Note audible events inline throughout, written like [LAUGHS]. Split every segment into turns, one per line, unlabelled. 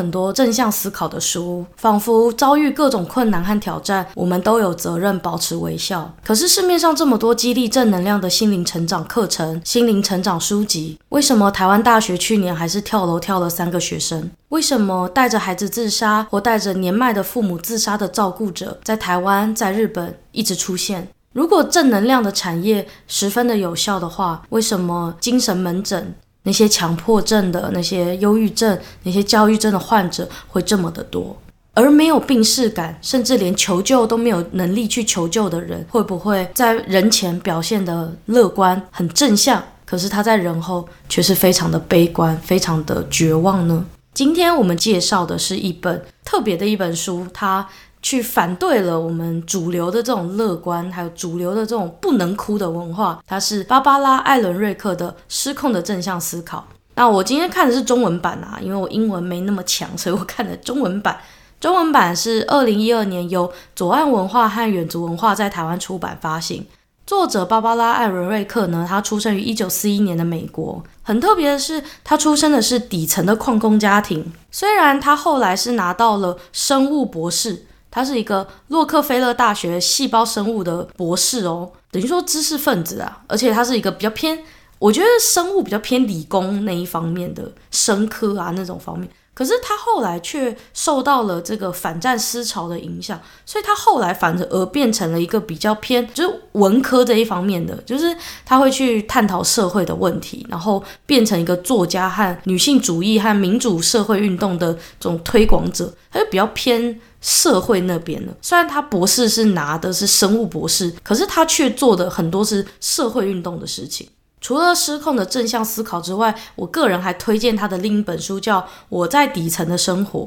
很多正向思考的书，仿佛遭遇各种困难和挑战，我们都有责任保持微笑。可是市面上这么多激励正能量的心灵成长课程、心灵成长书籍，为什么台湾大学去年还是跳楼跳了三个学生？为什么带着孩子自杀或带着年迈的父母自杀的照顾者，在台湾、在日本一直出现？如果正能量的产业十分的有效的话，为什么精神门诊那些强迫症的、那些忧郁症、那些焦虑症的患者会这么的多？而没有病识感，甚至连求救都没有能力去求救的人，会不会在人前表现的乐观、很正向，可是他在人后却是非常的悲观、非常的绝望呢？今天我们介绍的是一本特别的一本书，它。去反对了我们主流的这种乐观，还有主流的这种不能哭的文化。它是芭芭拉·艾伦瑞克的《失控的正向思考》。那我今天看的是中文版啊，因为我英文没那么强，所以我看的中文版。中文版是 [LAUGHS] 二零一二年由左岸文化和远足文化在台湾出版发行。作者芭芭拉·艾伦瑞克呢，他出生于一九四一年的美国。很特别的是，他出生的是底层的矿工家庭。虽然他后来是拿到了生物博士。他是一个洛克菲勒大学细胞生物的博士哦，等于说知识分子啊，而且他是一个比较偏，我觉得生物比较偏理工那一方面的生科啊那种方面。可是他后来却受到了这个反战思潮的影响，所以他后来反而变成了一个比较偏就是文科这一方面的，就是他会去探讨社会的问题，然后变成一个作家和女性主义和民主社会运动的这种推广者，他就比较偏社会那边呢。虽然他博士是拿的是生物博士，可是他却做的很多是社会运动的事情。除了失控的正向思考之外，我个人还推荐他的另一本书，叫《我在底层的生活》。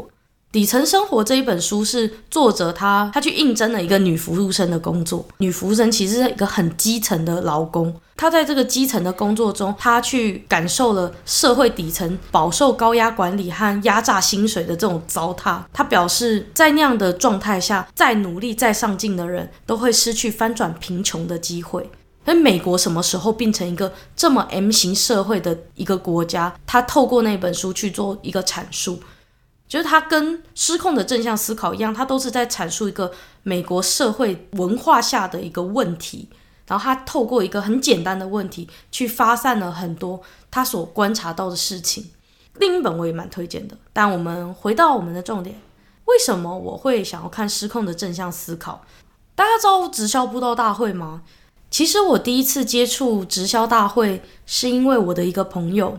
底层生活这一本书是作者他他去应征了一个女服务生的工作。女服务生其实是一个很基层的劳工，他在这个基层的工作中，他去感受了社会底层饱受高压管理和压榨薪水的这种糟蹋。他表示，在那样的状态下，再努力再上进的人都会失去翻转贫穷的机会。那美国什么时候变成一个这么 M 型社会的一个国家？他透过那本书去做一个阐述，就是他跟失控的正向思考一样，他都是在阐述一个美国社会文化下的一个问题。然后他透过一个很简单的问题，去发散了很多他所观察到的事情。另一本我也蛮推荐的。但我们回到我们的重点，为什么我会想要看失控的正向思考？大家知道直销布道大会吗？其实我第一次接触直销大会，是因为我的一个朋友，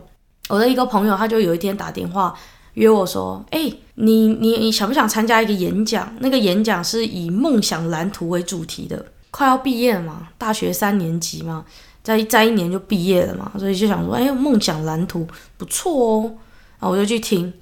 我的一个朋友，他就有一天打电话约我说：“哎，你你你想不想参加一个演讲？那个演讲是以梦想蓝图为主题的。快要毕业了嘛，大学三年级嘛，再再一年就毕业了嘛，所以就想说，哎，梦想蓝图不错哦，然后我就去听，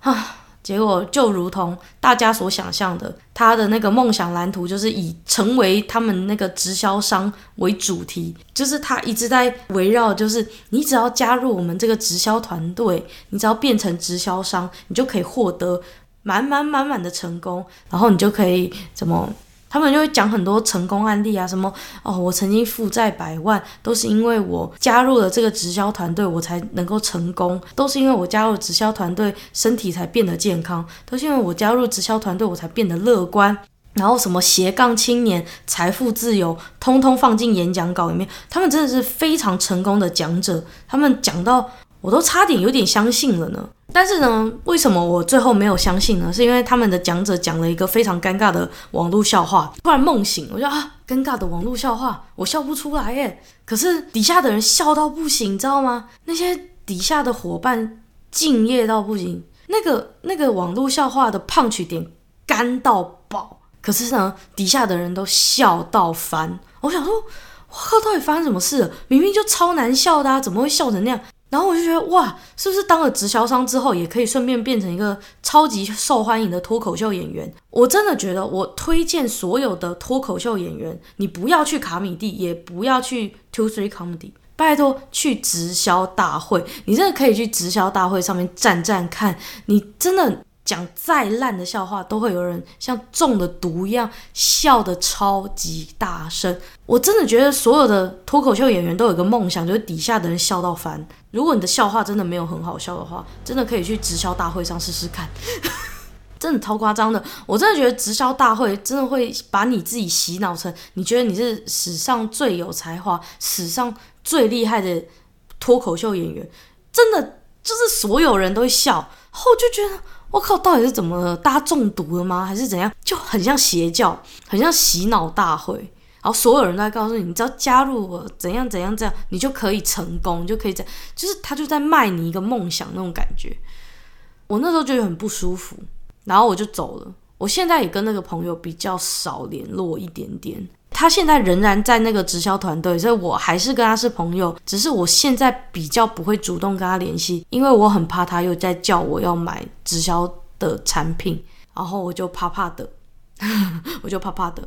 啊。”结果就如同大家所想象的，他的那个梦想蓝图就是以成为他们那个直销商为主题，就是他一直在围绕，就是你只要加入我们这个直销团队，你只要变成直销商，你就可以获得满满满满的成功，然后你就可以怎么。他们就会讲很多成功案例啊，什么哦，我曾经负债百万，都是因为我加入了这个直销团队，我才能够成功；都是因为我加入直销团队，身体才变得健康；都是因为我加入直销团队，我才变得乐观。然后什么斜杠青年、财富自由，通通放进演讲稿里面。他们真的是非常成功的讲者，他们讲到我都差点有点相信了呢。但是呢，为什么我最后没有相信呢？是因为他们的讲者讲了一个非常尴尬的网络笑话，突然梦醒，我就啊，尴尬的网络笑话，我笑不出来耶。可是底下的人笑到不行，你知道吗？那些底下的伙伴敬业到不行，那个那个网络笑话的胖曲点干到爆，可是呢，底下的人都笑到烦。我想说，我靠，到底发生什么事了？明明就超难笑的啊，怎么会笑成那样？然后我就觉得哇，是不是当了直销商之后，也可以顺便变成一个超级受欢迎的脱口秀演员？我真的觉得，我推荐所有的脱口秀演员，你不要去卡米蒂，也不要去 Two Three Comedy，拜托去直销大会。你真的可以去直销大会上面站站看，你真的讲再烂的笑话，都会有人像中了毒一样笑得超级大声。我真的觉得所有的脱口秀演员都有个梦想，就是底下的人笑到烦。如果你的笑话真的没有很好笑的话，真的可以去直销大会上试试看。[LAUGHS] 真的超夸张的，我真的觉得直销大会真的会把你自己洗脑成你觉得你是史上最有才华、史上最厉害的脱口秀演员，真的就是所有人都会笑，后就觉得。我靠，到底是怎么了？大家中毒了吗？还是怎样？就很像邪教，很像洗脑大会。然后所有人都在告诉你，你只要加入我，怎样怎样这样，你就可以成功，就可以这样。就是他就在卖你一个梦想那种感觉。我那时候觉得很不舒服，然后我就走了。我现在也跟那个朋友比较少联络一点点。他现在仍然在那个直销团队，所以我还是跟他是朋友。只是我现在比较不会主动跟他联系，因为我很怕他又在叫我要买直销的产品，然后我就怕怕的，[LAUGHS] 我就怕怕的。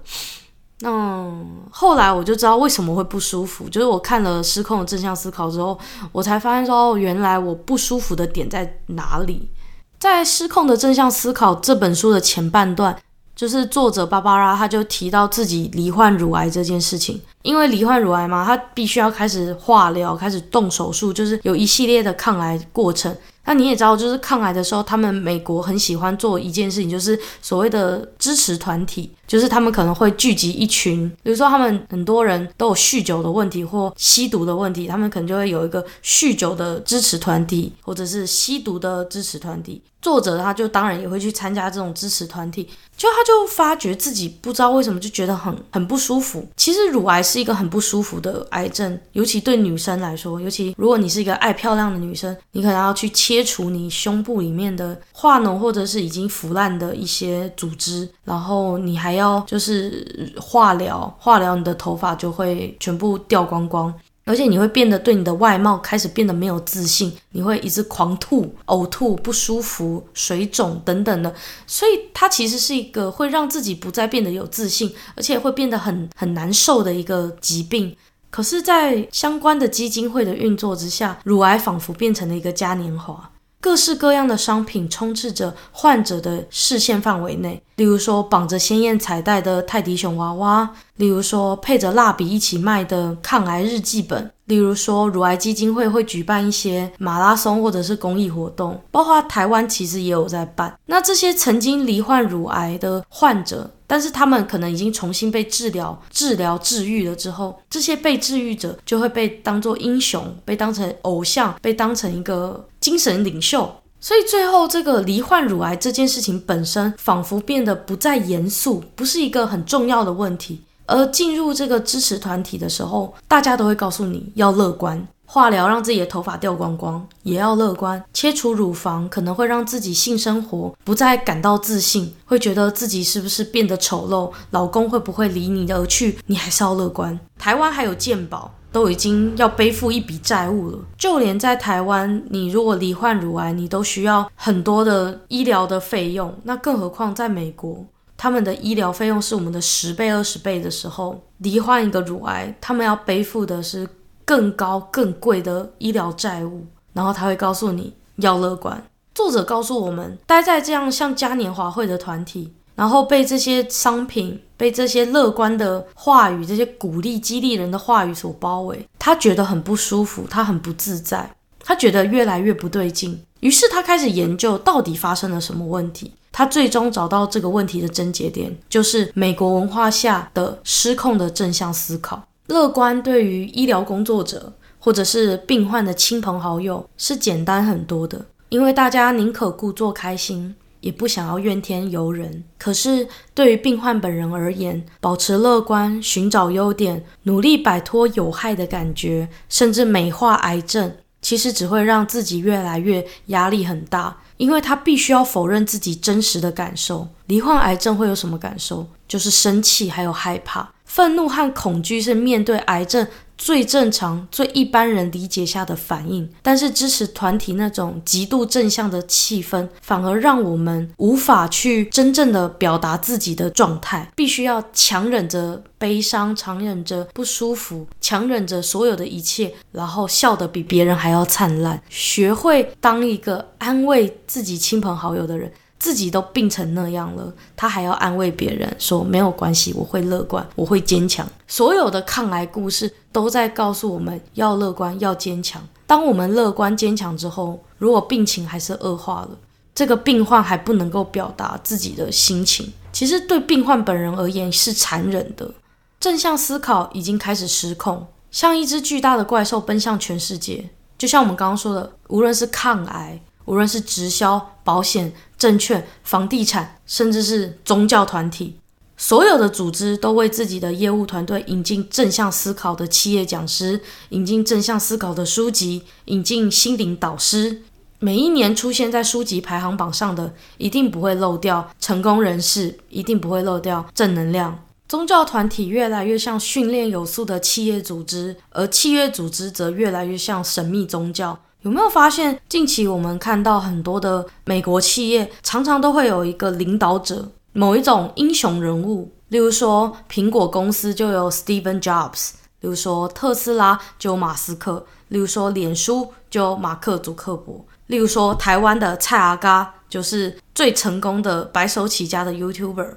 嗯，后来我就知道为什么会不舒服，就是我看了《失控的正向思考》之后，我才发现说，哦，原来我不舒服的点在哪里。在《失控的正向思考》这本书的前半段。就是作者芭芭拉，他就提到自己罹患乳癌这件事情，因为罹患乳癌嘛，他必须要开始化疗，开始动手术，就是有一系列的抗癌过程。那你也知道，就是抗癌的时候，他们美国很喜欢做一件事情，就是所谓的支持团体，就是他们可能会聚集一群，比如说他们很多人都有酗酒的问题或吸毒的问题，他们可能就会有一个酗酒的支持团体，或者是吸毒的支持团体。作者他就当然也会去参加这种支持团体，就他就发觉自己不知道为什么就觉得很很不舒服。其实乳癌是一个很不舒服的癌症，尤其对女生来说，尤其如果你是一个爱漂亮的女生，你可能要去切除你胸部里面的化脓或者是已经腐烂的一些组织，然后你还要要就是化疗，化疗你的头发就会全部掉光光。而且你会变得对你的外貌开始变得没有自信，你会一直狂吐、呕吐、不舒服、水肿等等的，所以它其实是一个会让自己不再变得有自信，而且会变得很很难受的一个疾病。可是，在相关的基金会的运作之下，乳癌仿佛变成了一个嘉年华。各式各样的商品充斥着患者的视线范围内，例如说绑着鲜艳彩带的泰迪熊娃娃，例如说配着蜡笔一起卖的抗癌日记本，例如说乳癌基金会会举办一些马拉松或者是公益活动，包括台湾其实也有在办。那这些曾经罹患乳癌的患者，但是他们可能已经重新被治疗、治疗、治愈了之后，这些被治愈者就会被当作英雄，被当成偶像，被当成一个精神领袖。所以最后，这个罹患乳癌这件事情本身，仿佛变得不再严肃，不是一个很重要的问题。而进入这个支持团体的时候，大家都会告诉你要乐观。化疗让自己的头发掉光光，也要乐观；切除乳房可能会让自己性生活不再感到自信，会觉得自己是不是变得丑陋，老公会不会离你而去，你还是要乐观。台湾还有健保，都已经要背负一笔债务了。就连在台湾，你如果罹患乳癌，你都需要很多的医疗的费用，那更何况在美国，他们的医疗费用是我们的十倍、二十倍的时候，罹患一个乳癌，他们要背负的是。更高、更贵的医疗债务，然后他会告诉你要乐观。作者告诉我们，待在这样像嘉年华会的团体，然后被这些商品、被这些乐观的话语、这些鼓励、激励人的话语所包围，他觉得很不舒服，他很不自在，他觉得越来越不对劲。于是他开始研究到底发生了什么问题。他最终找到这个问题的症结点，就是美国文化下的失控的正向思考。乐观对于医疗工作者或者是病患的亲朋好友是简单很多的，因为大家宁可故作开心，也不想要怨天尤人。可是对于病患本人而言，保持乐观、寻找优点、努力摆脱有害的感觉，甚至美化癌症，其实只会让自己越来越压力很大，因为他必须要否认自己真实的感受。罹患癌症会有什么感受？就是生气，还有害怕。愤怒和恐惧是面对癌症最正常、最一般人理解下的反应，但是支持团体那种极度正向的气氛，反而让我们无法去真正的表达自己的状态，必须要强忍着悲伤，强忍着不舒服，强忍着所有的一切，然后笑得比别人还要灿烂，学会当一个安慰自己亲朋好友的人。自己都病成那样了，他还要安慰别人说没有关系，我会乐观，我会坚强。所有的抗癌故事都在告诉我们要乐观，要坚强。当我们乐观坚强之后，如果病情还是恶化了，这个病患还不能够表达自己的心情，其实对病患本人而言是残忍的。正向思考已经开始失控，像一只巨大的怪兽奔向全世界。就像我们刚刚说的，无论是抗癌。无论是直销、保险、证券、房地产，甚至是宗教团体，所有的组织都为自己的业务团队引进正向思考的企业讲师，引进正向思考的书籍，引进心灵导师。每一年出现在书籍排行榜上的，一定不会漏掉成功人士，一定不会漏掉正能量。宗教团体越来越像训练有素的企业组织，而企业组织则越来越像神秘宗教。有没有发现，近期我们看到很多的美国企业，常常都会有一个领导者，某一种英雄人物。例如说，苹果公司就有 Steven Jobs，例如说特斯拉就有马斯克，例如说脸书就有马克·祖克伯，例如说台湾的蔡阿嘎就是最成功的白手起家的 YouTuber。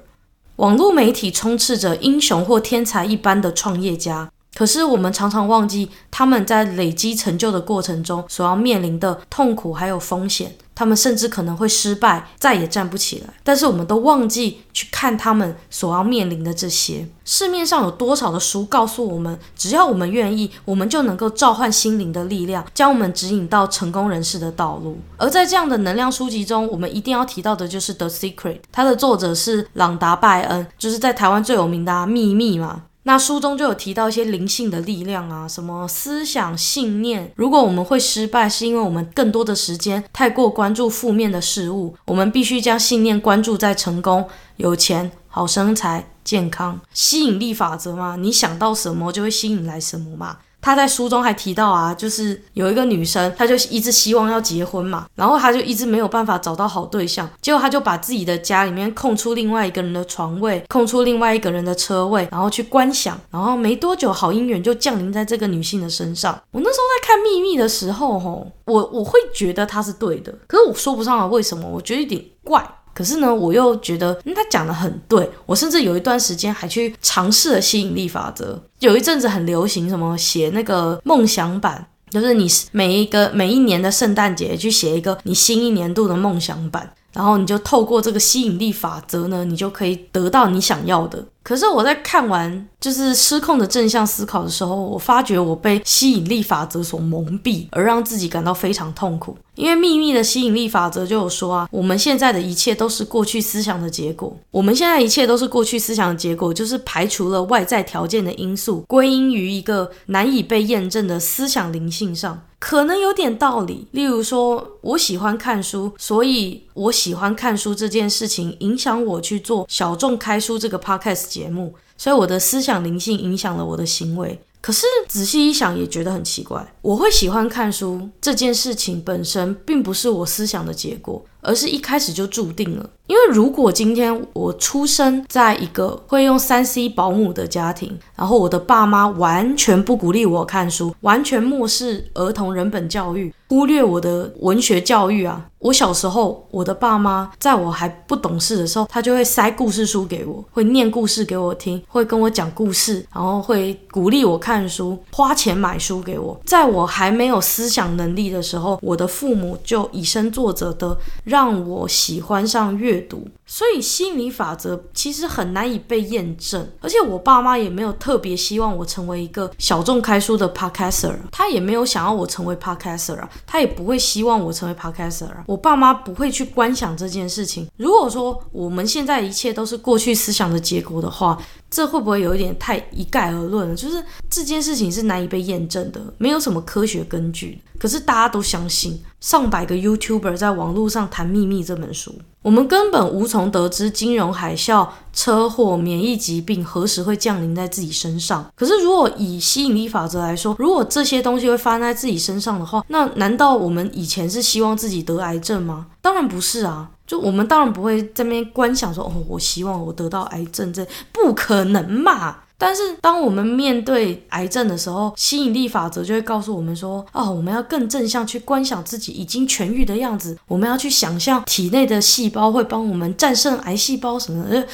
网络媒体充斥着英雄或天才一般的创业家。可是我们常常忘记他们在累积成就的过程中所要面临的痛苦还有风险，他们甚至可能会失败，再也站不起来。但是我们都忘记去看他们所要面临的这些。市面上有多少的书告诉我们，只要我们愿意，我们就能够召唤心灵的力量，将我们指引到成功人士的道路。而在这样的能量书籍中，我们一定要提到的就是《The Secret》，它的作者是朗达·拜恩，就是在台湾最有名的，秘密嘛。那书中就有提到一些灵性的力量啊，什么思想信念。如果我们会失败，是因为我们更多的时间太过关注负面的事物。我们必须将信念关注在成功、有钱、好身材、健康、吸引力法则嘛。你想到什么，就会吸引来什么嘛。他在书中还提到啊，就是有一个女生，她就一直希望要结婚嘛，然后她就一直没有办法找到好对象，结果她就把自己的家里面空出另外一个人的床位，空出另外一个人的车位，然后去观想，然后没多久好姻缘就降临在这个女性的身上。我那时候在看《秘密》的时候，吼，我我会觉得她是对的，可是我说不上来为什么，我觉得有点怪。可是呢，我又觉得，嗯，他讲得很对。我甚至有一段时间还去尝试了吸引力法则。有一阵子很流行什么写那个梦想版，就是你每一个每一年的圣诞节去写一个你新一年度的梦想版，然后你就透过这个吸引力法则呢，你就可以得到你想要的。可是我在看完就是失控的正向思考的时候，我发觉我被吸引力法则所蒙蔽，而让自己感到非常痛苦。因为秘密的吸引力法则就有说啊，我们现在的一切都是过去思想的结果。我们现在一切都是过去思想的结果，就是排除了外在条件的因素，归因于一个难以被验证的思想灵性上，可能有点道理。例如说，我喜欢看书，所以我喜欢看书这件事情影响我去做小众开书这个 podcast 节目，所以我的思想灵性影响了我的行为。可是仔细一想，也觉得很奇怪。我会喜欢看书这件事情本身，并不是我思想的结果，而是一开始就注定了。因为如果今天我出生在一个会用三 C 保姆的家庭，然后我的爸妈完全不鼓励我看书，完全漠视儿童人本教育，忽略我的文学教育啊！我小时候，我的爸妈在我还不懂事的时候，他就会塞故事书给我，会念故事给我听，会跟我讲故事，然后会鼓励我看书，花钱买书给我。在我还没有思想能力的时候，我的父母就以身作则的让让我喜欢上阅读，所以吸引力法则其实很难以被验证，而且我爸妈也没有特别希望我成为一个小众开书的 podcaster，他也没有想要我成为 podcaster，他也不会希望我成为 podcaster，我爸妈不会去观想这件事情。如果说我们现在一切都是过去思想的结果的话，这会不会有一点太一概而论了？就是这件事情是难以被验证的，没有什么科学根据。可是大家都相信，上百个 YouTuber 在网络上谈秘密这本书，我们根本无从从得知金融海啸、车祸、免疫疾病何时会降临在自己身上。可是如果以吸引力法则来说，如果这些东西会发生在自己身上的话，那难道我们以前是希望自己得癌症吗？当然不是啊。就我们当然不会在那边观想说，哦，我希望我得到癌症，这不可能嘛。但是当我们面对癌症的时候，吸引力法则就会告诉我们说：哦，我们要更正向去观想自己已经痊愈的样子，我们要去想象体内的细胞会帮我们战胜癌细胞什么的。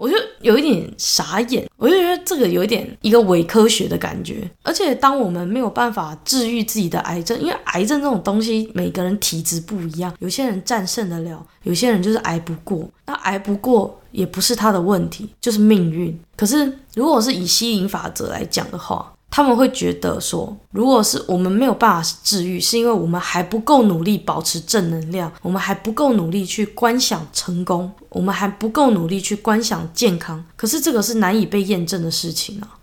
我就有一点傻眼，我就觉得这个有一点一个伪科学的感觉。而且，当我们没有办法治愈自己的癌症，因为癌症这种东西，每个人体质不一样，有些人战胜得了，有些人就是挨不过。那挨不过也不是他的问题，就是命运。可是，如果是以吸引法则来讲的话，他们会觉得说，如果是我们没有办法治愈，是因为我们还不够努力保持正能量，我们还不够努力去观想成功，我们还不够努力去观想健康。可是这个是难以被验证的事情啊，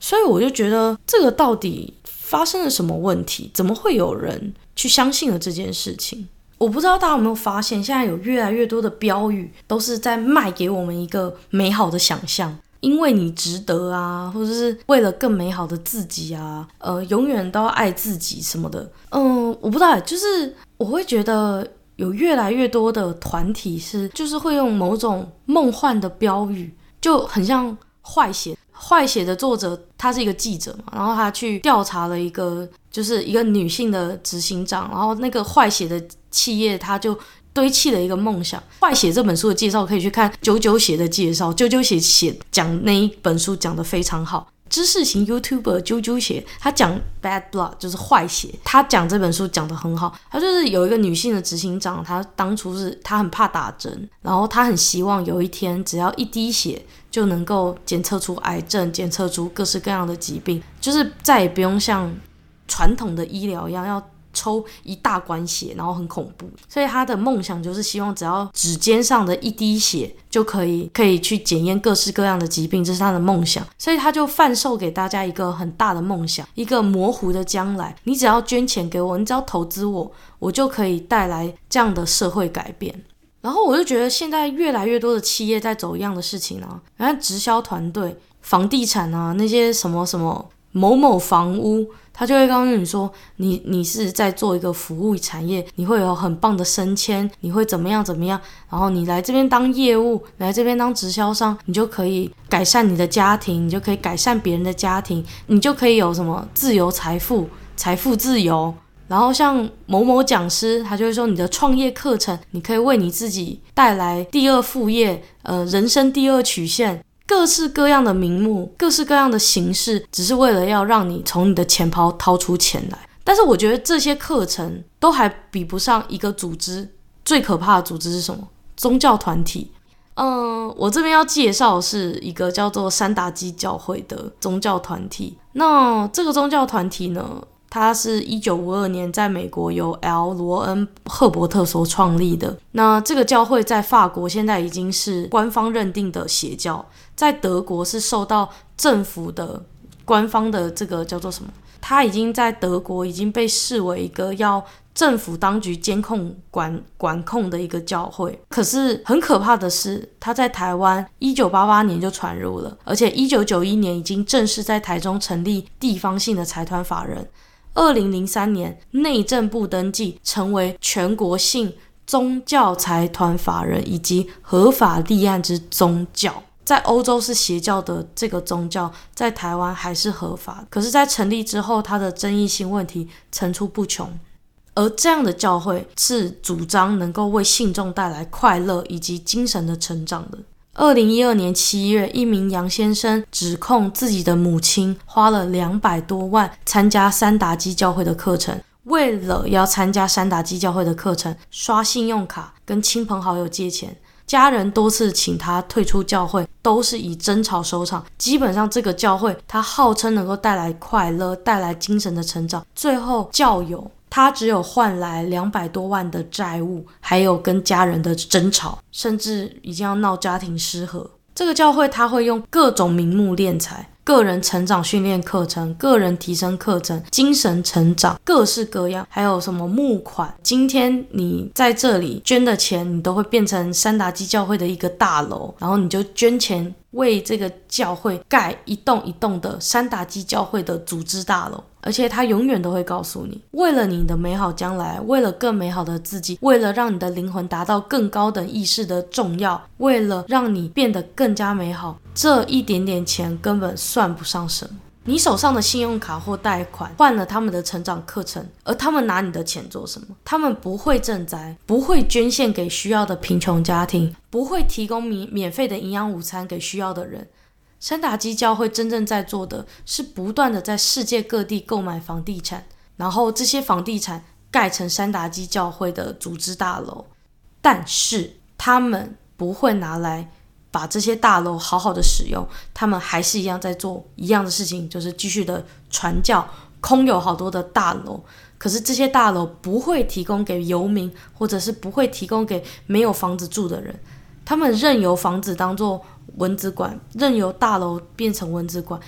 所以我就觉得这个到底发生了什么问题？怎么会有人去相信了这件事情？我不知道大家有没有发现，现在有越来越多的标语都是在卖给我们一个美好的想象。因为你值得啊，或者是为了更美好的自己啊，呃，永远都要爱自己什么的。嗯，我不知道，就是我会觉得有越来越多的团体是，就是会用某种梦幻的标语，就很像坏血。坏血的作者他是一个记者嘛，然后他去调查了一个，就是一个女性的执行长，然后那个坏血的企业他就。堆砌的一个梦想。坏血这本书的介绍可以去看九九写的介绍，九九写写讲那一本书讲得非常好。知识型 YouTuber 九九写他讲 Bad Blood 就是坏血，他讲这本书讲得很好。他就是有一个女性的执行长，她当初是她很怕打针，然后她很希望有一天只要一滴血就能够检测出癌症，检测出各式各样的疾病，就是再也不用像传统的医疗一样要。抽一大管血，然后很恐怖，所以他的梦想就是希望只要指尖上的一滴血就可以，可以去检验各式各样的疾病，这是他的梦想。所以他就贩售给大家一个很大的梦想，一个模糊的将来。你只要捐钱给我，你只要投资我，我就可以带来这样的社会改变。然后我就觉得现在越来越多的企业在走一样的事情啊，然后直销团队、房地产啊，那些什么什么某某房屋。他就会告诉你说，你你是在做一个服务产业，你会有很棒的升迁，你会怎么样怎么样，然后你来这边当业务，来这边当直销商，你就可以改善你的家庭，你就可以改善别人的家庭，你就可以有什么自由财富、财富自由。然后像某某讲师，他就会说，你的创业课程，你可以为你自己带来第二副业，呃，人生第二曲线。各式各样的名目，各式各样的形式，只是为了要让你从你的钱包掏出钱来。但是我觉得这些课程都还比不上一个组织。最可怕的组织是什么？宗教团体。嗯，我这边要介绍的是一个叫做三达基教会的宗教团体。那这个宗教团体呢，它是一九五二年在美国由 L. 罗恩·赫伯特所创立的。那这个教会在法国现在已经是官方认定的邪教，在德国是受到政府的官方的这个叫做什么？它已经在德国已经被视为一个要政府当局监控管管控的一个教会。可是很可怕的是，它在台湾一九八八年就传入了，而且一九九一年已经正式在台中成立地方性的财团法人。二零零三年，内政部登记成为全国性宗教财团法人以及合法立案之宗教。在欧洲是邪教的这个宗教，在台湾还是合法。可是，在成立之后，它的争议性问题层出不穷。而这样的教会是主张能够为信众带来快乐以及精神的成长的。二零一二年七月，一名杨先生指控自己的母亲花了两百多万参加山达基教会的课程。为了要参加山达基教会的课程，刷信用卡跟亲朋好友借钱，家人多次请他退出教会，都是以争吵收场。基本上，这个教会他号称能够带来快乐、带来精神的成长，最后教友。他只有换来两百多万的债务，还有跟家人的争吵，甚至已经要闹家庭失和。这个教会他会用各种名目敛财，个人成长训练课程、个人提升课程、精神成长，各式各样，还有什么募款。今天你在这里捐的钱，你都会变成山达基教会的一个大楼，然后你就捐钱为这个教会盖一栋一栋的山达基教会的组织大楼，而且他永远都会告诉你，为了你的美好将来，为了更美好的自己，为了让你的灵魂达到更高等意识的重要，为了让你变得更加美好，这一点点钱根本算不上什么。你手上的信用卡或贷款换了他们的成长课程，而他们拿你的钱做什么？他们不会赈灾，不会捐献给需要的贫穷家庭，不会提供免免费的营养午餐给需要的人。山达基教会真正在做的是不断的在世界各地购买房地产，然后这些房地产盖成山达基教会的组织大楼，但是他们不会拿来。把这些大楼好好的使用，他们还是一样在做一样的事情，就是继续的传教，空有好多的大楼，可是这些大楼不会提供给游民，或者是不会提供给没有房子住的人，他们任由房子当做蚊子馆，任由大楼变成蚊子馆，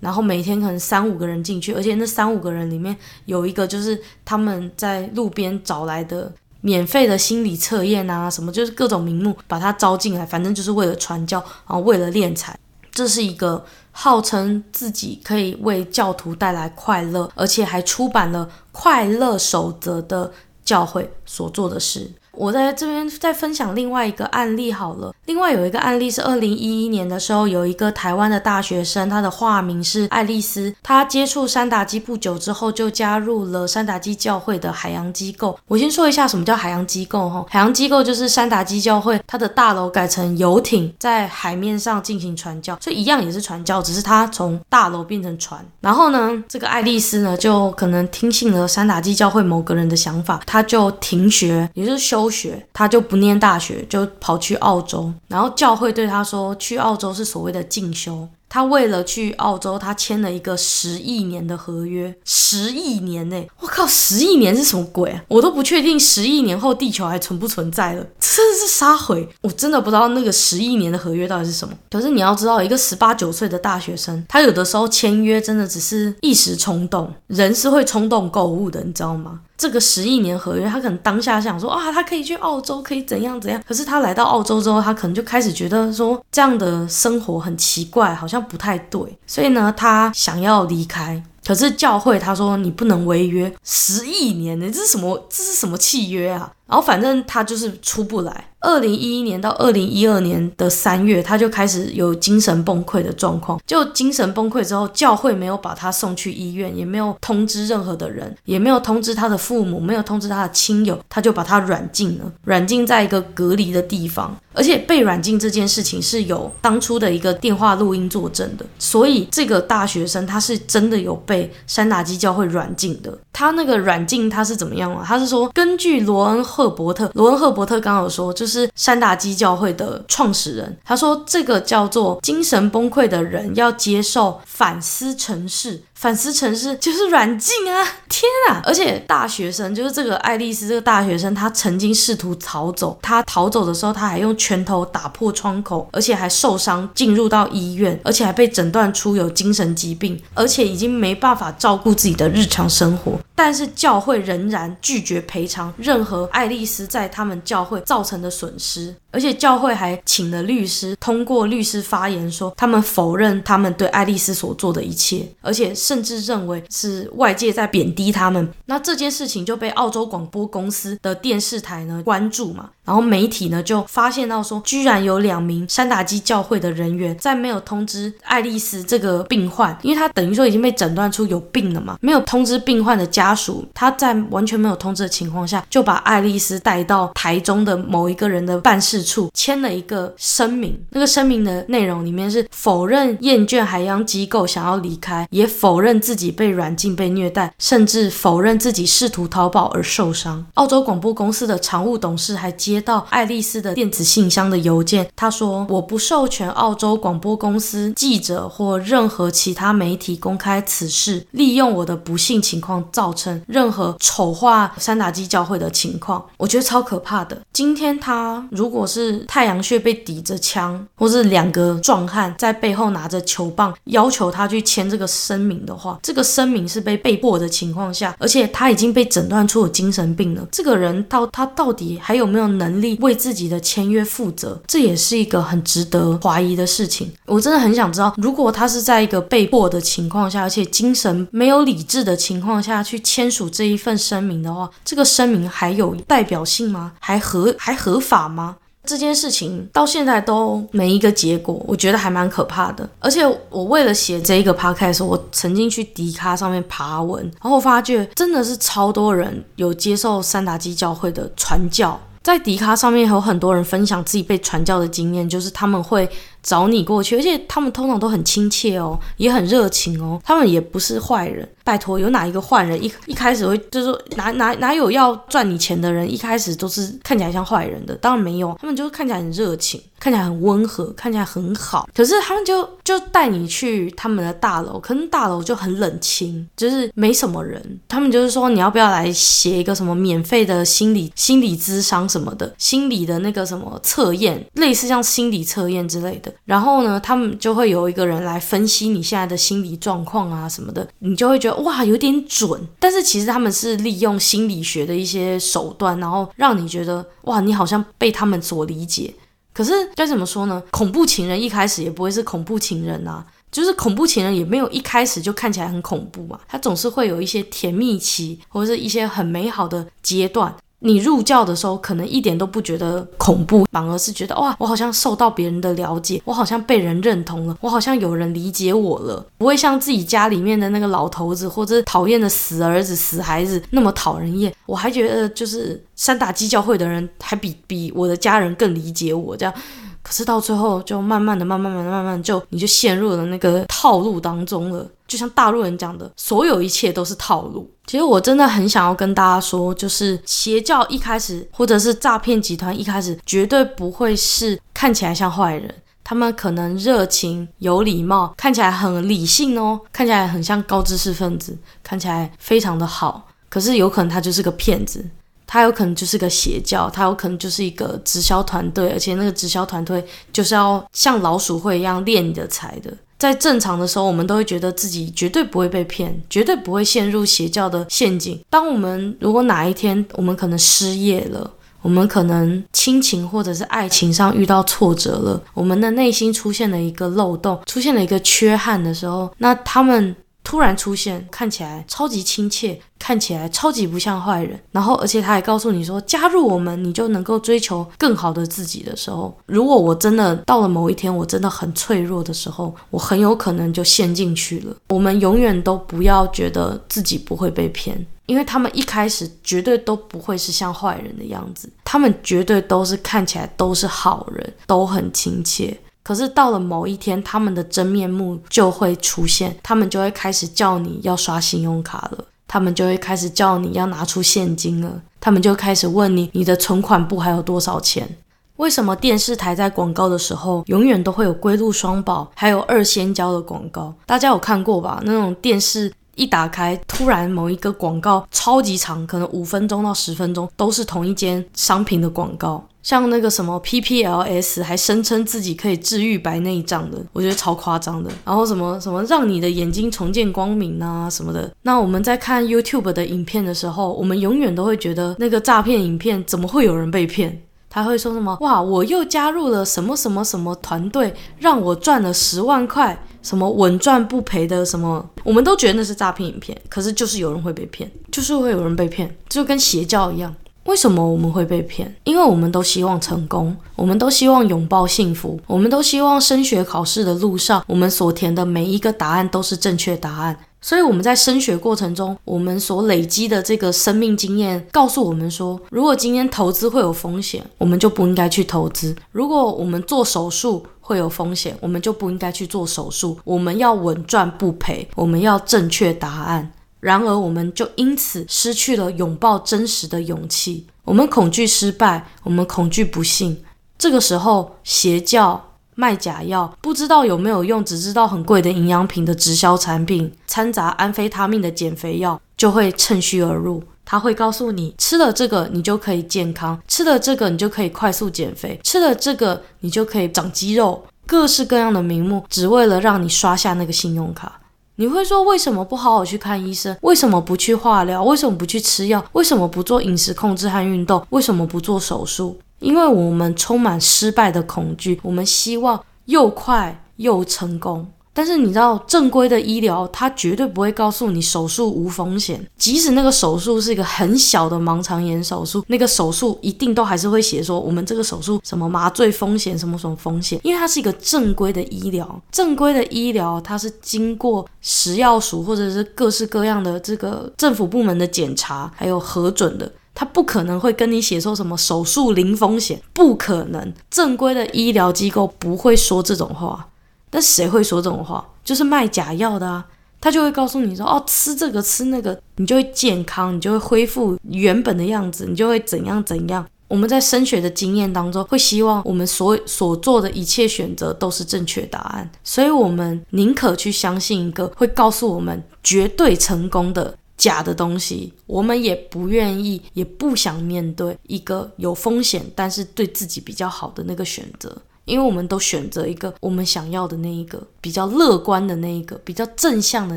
然后每天可能三五个人进去，而且那三五个人里面有一个就是他们在路边找来的。免费的心理测验啊，什么就是各种名目把他招进来，反正就是为了传教，然后为了敛财。这是一个号称自己可以为教徒带来快乐，而且还出版了《快乐守则》的教会所做的事。我在这边再分享另外一个案例好了。另外有一个案例是二零一一年的时候，有一个台湾的大学生，他的化名是爱丽丝。他接触山达基不久之后，就加入了山达基教会的海洋机构。我先说一下什么叫海洋机构哈。海洋机构就是山达基教会，它的大楼改成游艇，在海面上进行传教，所以一样也是传教，只是他从大楼变成船。然后呢，这个爱丽丝呢，就可能听信了山达基教会某个人的想法，他就停学，也就是休。学他就不念大学，就跑去澳洲。然后教会对他说，去澳洲是所谓的进修。他为了去澳洲，他签了一个十亿年的合约。十亿年呢？我靠，十亿年是什么鬼？我都不确定十亿年后地球还存不存在了。真的是杀回，我真的不知道那个十亿年的合约到底是什么。可是你要知道，一个十八九岁的大学生，他有的时候签约真的只是一时冲动，人是会冲动购物的，你知道吗？这个十亿年合约，他可能当下想说啊，他可以去澳洲，可以怎样怎样。可是他来到澳洲之后，他可能就开始觉得说，这样的生活很奇怪，好像不太对。所以呢，他想要离开。可是教会他说你不能违约，十亿年呢，这是什么？这是什么契约啊？然后反正他就是出不来。二零一一年到二零一二年的三月，他就开始有精神崩溃的状况。就精神崩溃之后，教会没有把他送去医院，也没有通知任何的人，也没有通知他的父母，没有通知他的亲友，他就把他软禁了，软禁在一个隔离的地方。而且被软禁这件事情是有当初的一个电话录音作证的，所以这个大学生他是真的有被山达基教会软禁的。他那个软禁他是怎么样啊？他是说根据罗恩赫伯特，罗恩赫伯特刚刚有说就是。山达基教会的创始人，他说这个叫做精神崩溃的人要接受反思城市。反思成是就是软禁啊！天啊！而且大学生就是这个爱丽丝这个大学生，她曾经试图逃走。她逃走的时候，她还用拳头打破窗口，而且还受伤，进入到医院，而且还被诊断出有精神疾病，而且已经没办法照顾自己的日常生活。但是教会仍然拒绝赔偿任何爱丽丝在他们教会造成的损失。而且教会还请了律师，通过律师发言说，他们否认他们对爱丽丝所做的一切，而且甚至认为是外界在贬低他们。那这件事情就被澳洲广播公司的电视台呢关注嘛，然后媒体呢就发现到说，居然有两名山达基教会的人员在没有通知爱丽丝这个病患，因为他等于说已经被诊断出有病了嘛，没有通知病患的家属，他在完全没有通知的情况下，就把爱丽丝带到台中的某一个人的办事处签了一个声明，那个声明的内容里面是否认厌倦海洋机构想要离开，也否认自己被软禁、被虐待，甚至否认自己试图逃跑而受伤。澳洲广播公司的常务董事还接接到爱丽丝的电子信箱的邮件，他说：“我不授权澳洲广播公司记者或任何其他媒体公开此事，利用我的不幸情况造成任何丑化山达基教会的情况。”我觉得超可怕的。今天他如果是太阳穴被抵着枪，或是两个壮汉在背后拿着球棒要求他去签这个声明的话，这个声明是被被迫的情况下，而且他已经被诊断出有精神病了。这个人到他到底还有没有能能力为自己的签约负责，这也是一个很值得怀疑的事情。我真的很想知道，如果他是在一个被迫的情况下，而且精神没有理智的情况下去签署这一份声明的话，这个声明还有代表性吗？还合还合法吗？这件事情到现在都没一个结果，我觉得还蛮可怕的。而且我为了写这一个 podcast，我曾经去迪卡上面爬文，然后发觉真的是超多人有接受三打基教会的传教，在迪卡上面有很多人分享自己被传教的经验，就是他们会。找你过去，而且他们通常都很亲切哦，也很热情哦。他们也不是坏人，拜托，有哪一个坏人一一开始会就是说哪哪哪有要赚你钱的人，一开始都是看起来像坏人的？当然没有，他们就是看起来很热情，看起来很温和，看起来很好。可是他们就就带你去他们的大楼，可能大楼就很冷清，就是没什么人。他们就是说你要不要来写一个什么免费的心理心理咨商什么的，心理的那个什么测验，类似像心理测验之类的。然后呢，他们就会有一个人来分析你现在的心理状况啊什么的，你就会觉得哇，有点准。但是其实他们是利用心理学的一些手段，然后让你觉得哇，你好像被他们所理解。可是该怎么说呢？恐怖情人一开始也不会是恐怖情人啊，就是恐怖情人也没有一开始就看起来很恐怖嘛，他总是会有一些甜蜜期或者是一些很美好的阶段。你入教的时候，可能一点都不觉得恐怖，反而是觉得哇，我好像受到别人的了解，我好像被人认同了，我好像有人理解我了，不会像自己家里面的那个老头子或者讨厌的死儿子、死孩子那么讨人厌。我还觉得就是三打基教会的人还比比我的家人更理解我这样。可是到最后，就慢慢的、慢慢、慢慢、慢慢，就你就陷入了那个套路当中了。就像大陆人讲的，所有一切都是套路。其实我真的很想要跟大家说，就是邪教一开始，或者是诈骗集团一开始，绝对不会是看起来像坏人。他们可能热情、有礼貌，看起来很理性哦，看起来很像高知识分子，看起来非常的好。可是有可能他就是个骗子。他有可能就是个邪教，他有可能就是一个直销团队，而且那个直销团队就是要像老鼠会一样练你的财的。在正常的时候，我们都会觉得自己绝对不会被骗，绝对不会陷入邪教的陷阱。当我们如果哪一天我们可能失业了，我们可能亲情或者是爱情上遇到挫折了，我们的内心出现了一个漏洞，出现了一个缺憾的时候，那他们。突然出现，看起来超级亲切，看起来超级不像坏人。然后，而且他还告诉你说，加入我们，你就能够追求更好的自己的时候，如果我真的到了某一天，我真的很脆弱的时候，我很有可能就陷进去了。我们永远都不要觉得自己不会被骗，因为他们一开始绝对都不会是像坏人的样子，他们绝对都是看起来都是好人，都很亲切。可是到了某一天，他们的真面目就会出现，他们就会开始叫你要刷信用卡了，他们就会开始叫你要拿出现金了，他们就开始问你，你的存款簿还有多少钱？为什么电视台在广告的时候永远都会有龟鹿双宝还有二仙胶的广告？大家有看过吧？那种电视一打开，突然某一个广告超级长，可能五分钟到十分钟都是同一间商品的广告。像那个什么 PPLS 还声称自己可以治愈白内障的，我觉得超夸张的。然后什么什么让你的眼睛重见光明啊什么的。那我们在看 YouTube 的影片的时候，我们永远都会觉得那个诈骗影片怎么会有人被骗？他会说什么？哇，我又加入了什么什么什么团队，让我赚了十万块，什么稳赚不赔的什么？我们都觉得那是诈骗影片，可是就是有人会被骗，就是会有人被骗，就跟邪教一样。为什么我们会被骗？因为我们都希望成功，我们都希望拥抱幸福，我们都希望升学考试的路上，我们所填的每一个答案都是正确答案。所以我们在升学过程中，我们所累积的这个生命经验，告诉我们说，如果今天投资会有风险，我们就不应该去投资；如果我们做手术会有风险，我们就不应该去做手术。我们要稳赚不赔，我们要正确答案。然而，我们就因此失去了拥抱真实的勇气。我们恐惧失败，我们恐惧不幸。这个时候，邪教卖假药，不知道有没有用，只知道很贵的营养品的直销产品，掺杂安非他命的减肥药，就会趁虚而入。他会告诉你，吃了这个你就可以健康，吃了这个你就可以快速减肥，吃了这个你就可以长肌肉，各式各样的名目，只为了让你刷下那个信用卡。你会说，为什么不好好去看医生？为什么不去化疗？为什么不去吃药？为什么不做饮食控制和运动？为什么不做手术？因为我们充满失败的恐惧，我们希望又快又成功。但是你知道，正规的医疗它绝对不会告诉你手术无风险，即使那个手术是一个很小的盲肠炎手术，那个手术一定都还是会写说我们这个手术什么麻醉风险，什么什么风险，因为它是一个正规的医疗，正规的医疗它是经过食药署或者是各式各样的这个政府部门的检查还有核准的，它不可能会跟你写说什么手术零风险，不可能，正规的医疗机构不会说这种话。但谁会说这种话？就是卖假药的啊，他就会告诉你说，哦，吃这个吃那个，你就会健康，你就会恢复原本的样子，你就会怎样怎样。我们在升学的经验当中，会希望我们所所做的一切选择都是正确答案，所以我们宁可去相信一个会告诉我们绝对成功的假的东西，我们也不愿意，也不想面对一个有风险，但是对自己比较好的那个选择。因为我们都选择一个我们想要的那一个，比较乐观的那一个，比较正向的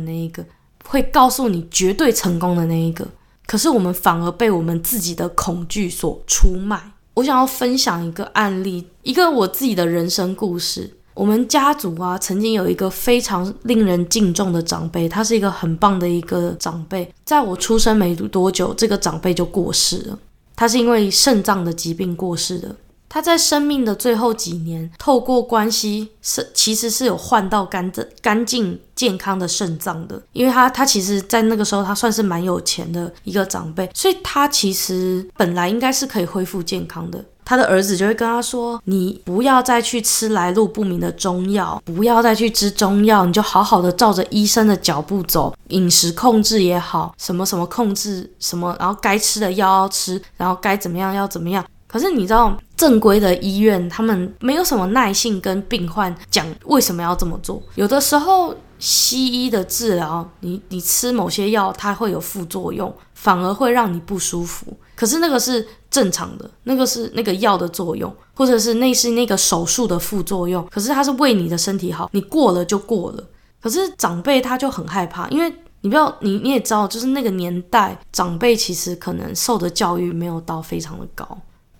那一个，会告诉你绝对成功的那一个。可是我们反而被我们自己的恐惧所出卖。我想要分享一个案例，一个我自己的人生故事。我们家族啊，曾经有一个非常令人敬重的长辈，他是一个很棒的一个长辈。在我出生没多久，这个长辈就过世了。他是因为肾脏的疾病过世的。他在生命的最后几年，透过关系是其实是有换到干净、干净、健康的肾脏的，因为他他其实，在那个时候他算是蛮有钱的一个长辈，所以他其实本来应该是可以恢复健康的。他的。儿子就会跟他说：“你不要再去吃来路不明的中药，不要再去吃中药，你就好好的照着医生的脚步走，饮食控制也好，什么什么控制什么，然后该吃的药要吃，然后该怎么样要怎么样。”可是你知道，正规的医院他们没有什么耐性跟病患讲为什么要这么做。有的时候，西医的治疗，你你吃某些药，它会有副作用，反而会让你不舒服。可是那个是正常的，那个是那个药的作用，或者是那是那个手术的副作用。可是它是为你的身体好，你过了就过了。可是长辈他就很害怕，因为你不要你你也知道，就是那个年代，长辈其实可能受的教育没有到非常的高。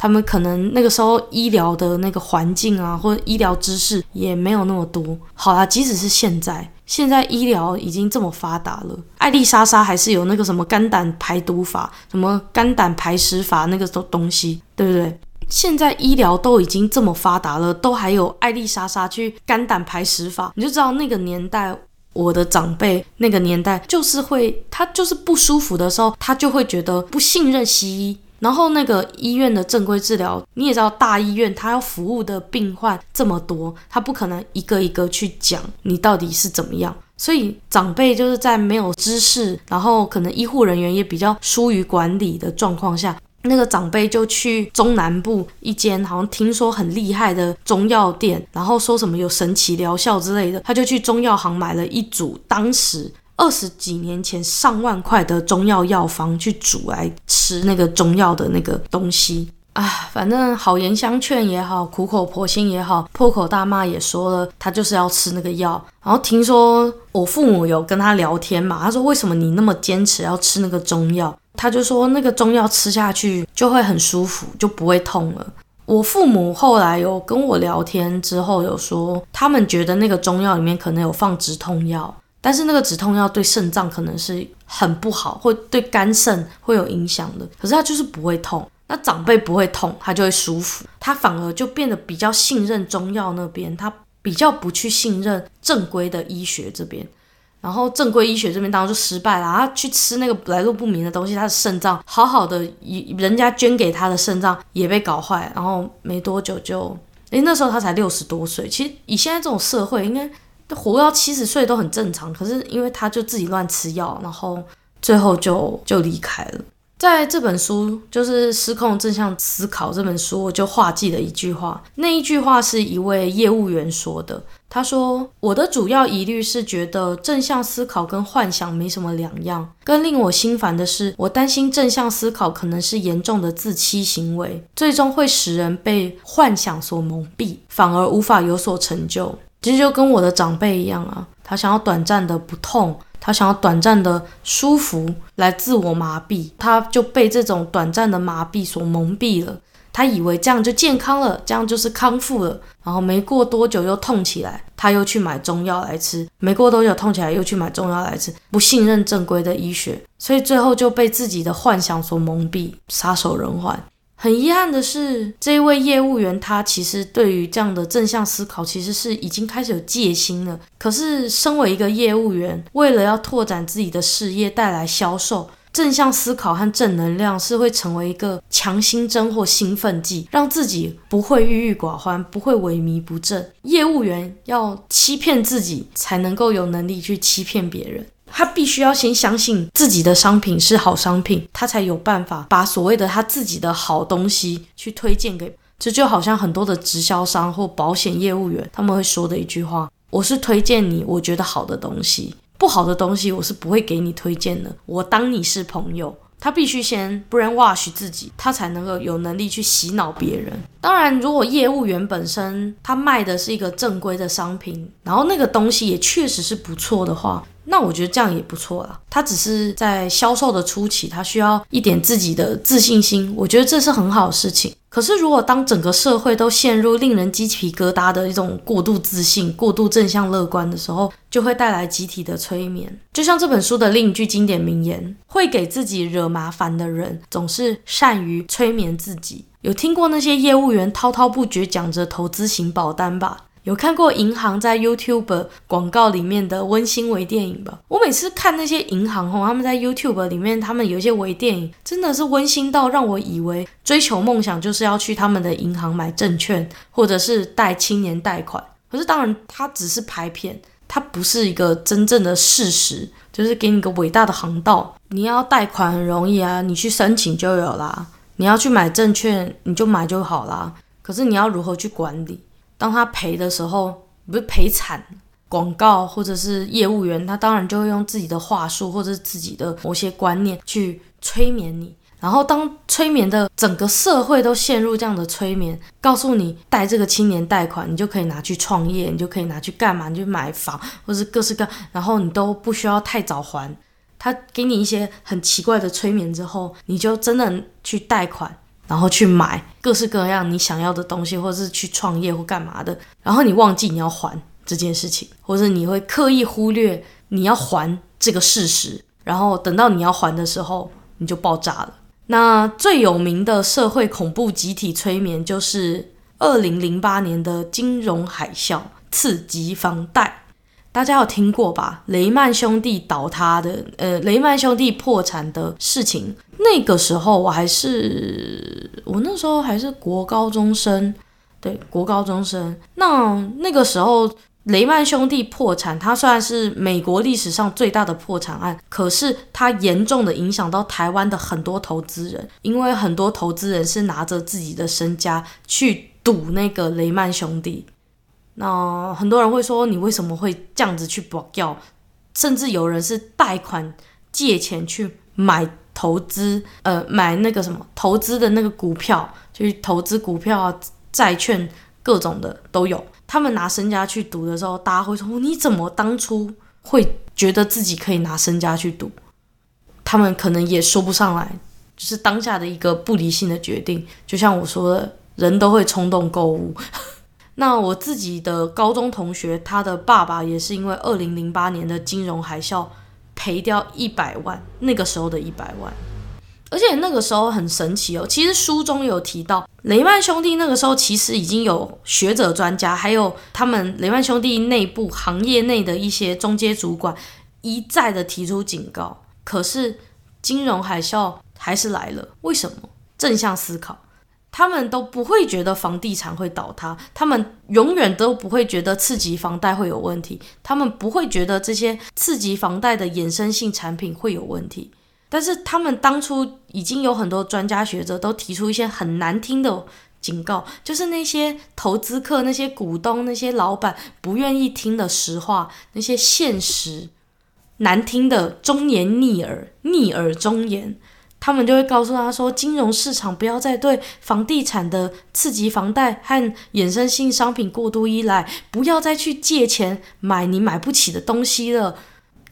他们可能那个时候医疗的那个环境啊，或者医疗知识也没有那么多。好啦，即使是现在，现在医疗已经这么发达了，艾丽莎莎还是有那个什么肝胆排毒法、什么肝胆排石法那个东东西，对不对？现在医疗都已经这么发达了，都还有艾丽莎莎去肝胆排石法，你就知道那个年代，我的长辈那个年代就是会，他就是不舒服的时候，他就会觉得不信任西医。然后那个医院的正规治疗，你也知道，大医院他要服务的病患这么多，他不可能一个一个去讲你到底是怎么样。所以长辈就是在没有知识，然后可能医护人员也比较疏于管理的状况下，那个长辈就去中南部一间好像听说很厉害的中药店，然后说什么有神奇疗效之类的，他就去中药行买了一组当时。二十几年前上万块的中药药方去煮来吃那个中药的那个东西啊，反正好言相劝也好，苦口婆心也好，破口大骂也说了，他就是要吃那个药。然后听说我父母有跟他聊天嘛，他说为什么你那么坚持要吃那个中药？他就说那个中药吃下去就会很舒服，就不会痛了。我父母后来有跟我聊天之后有说，他们觉得那个中药里面可能有放止痛药。但是那个止痛药对肾脏可能是很不好，会对肝肾会有影响的。可是他就是不会痛，那长辈不会痛，他就会舒服，他反而就变得比较信任中药那边，他比较不去信任正规的医学这边。然后正规医学这边当然就失败了，他去吃那个来路不明的东西，他的肾脏好好的，人家捐给他的肾脏也被搞坏，然后没多久就，诶，那时候他才六十多岁。其实以现在这种社会，应该。活到七十岁都很正常，可是因为他就自己乱吃药，然后最后就就离开了。在这本书就是《失控正向思考》这本书，我就画记了一句话。那一句话是一位业务员说的，他说：“我的主要疑虑是觉得正向思考跟幻想没什么两样，更令我心烦的是，我担心正向思考可能是严重的自欺行为，最终会使人被幻想所蒙蔽，反而无法有所成就。”其实就跟我的长辈一样啊，他想要短暂的不痛，他想要短暂的舒服来自我麻痹，他就被这种短暂的麻痹所蒙蔽了。他以为这样就健康了，这样就是康复了。然后没过多久又痛起来，他又去买中药来吃。没过多久痛起来又去买中药来吃，不信任正规的医学，所以最后就被自己的幻想所蒙蔽，撒手人寰。很遗憾的是，这一位业务员他其实对于这样的正向思考其实是已经开始有戒心了。可是身为一个业务员，为了要拓展自己的事业，带来销售。正向思考和正能量是会成为一个强心针或兴奋剂，让自己不会郁郁寡欢，不会萎靡不振。业务员要欺骗自己，才能够有能力去欺骗别人。他必须要先相信自己的商品是好商品，他才有办法把所谓的他自己的好东西去推荐给。这就好像很多的直销商或保险业务员他们会说的一句话：“我是推荐你我觉得好的东西。”不好的东西我是不会给你推荐的。我当你是朋友，他必须先 brainwash 自己，他才能够有能力去洗脑别人。当然，如果业务员本身他卖的是一个正规的商品，然后那个东西也确实是不错的话，那我觉得这样也不错啦。他只是在销售的初期，他需要一点自己的自信心，我觉得这是很好的事情。可是，如果当整个社会都陷入令人鸡皮疙瘩的一种过度自信、过度正向乐观的时候，就会带来集体的催眠。就像这本书的另一句经典名言：“会给自己惹麻烦的人，总是善于催眠自己。”有听过那些业务员滔滔不绝讲着投资型保单吧？有看过银行在 YouTube 广告里面的温馨微电影吧？我每次看那些银行吼，他们在 YouTube 里面，他们有一些微电影，真的是温馨到让我以为追求梦想就是要去他们的银行买证券，或者是贷青年贷款。可是当然，它只是拍片，它不是一个真正的事实，就是给你个伟大的航道。你要贷款很容易啊，你去申请就有啦；你要去买证券，你就买就好啦。可是你要如何去管理？当他赔的时候，不是赔惨，广告或者是业务员，他当然就会用自己的话术或者自己的某些观念去催眠你。然后当催眠的整个社会都陷入这样的催眠，告诉你贷这个青年贷款，你就可以拿去创业，你就可以拿去干嘛？你就买房，或是各式各，然后你都不需要太早还。他给你一些很奇怪的催眠之后，你就真的去贷款。然后去买各式各样你想要的东西，或者是去创业或干嘛的。然后你忘记你要还这件事情，或者你会刻意忽略你要还这个事实。然后等到你要还的时候，你就爆炸了。那最有名的社会恐怖集体催眠，就是二零零八年的金融海啸，次级房贷。大家有听过吧？雷曼兄弟倒塌的，呃，雷曼兄弟破产的事情。那个时候我还是，我那时候还是国高中生，对，国高中生。那那个时候雷曼兄弟破产，它算是美国历史上最大的破产案，可是它严重的影响到台湾的很多投资人，因为很多投资人是拿着自己的身家去赌那个雷曼兄弟。那很多人会说，你为什么会这样子去博掉？甚至有人是贷款借钱去买投资，呃，买那个什么投资的那个股票，就是投资股票啊、债券各种的都有。他们拿身家去赌的时候，大家会说，你怎么当初会觉得自己可以拿身家去赌？他们可能也说不上来，就是当下的一个不理性的决定。就像我说的，人都会冲动购物。[LAUGHS] 那我自己的高中同学，他的爸爸也是因为二零零八年的金融海啸赔掉一百万，那个时候的一百万，而且那个时候很神奇哦。其实书中有提到，雷曼兄弟那个时候其实已经有学者专家，还有他们雷曼兄弟内部行业内的一些中介主管一再的提出警告，可是金融海啸还是来了。为什么？正向思考。他们都不会觉得房地产会倒塌，他们永远都不会觉得次级房贷会有问题，他们不会觉得这些次级房贷的衍生性产品会有问题。但是他们当初已经有很多专家学者都提出一些很难听的警告，就是那些投资客、那些股东、那些老板不愿意听的实话，那些现实难听的忠言逆耳、逆耳忠言。他们就会告诉他说：“金融市场不要再对房地产的次级房贷和衍生性商品过度依赖，不要再去借钱买你买不起的东西了。”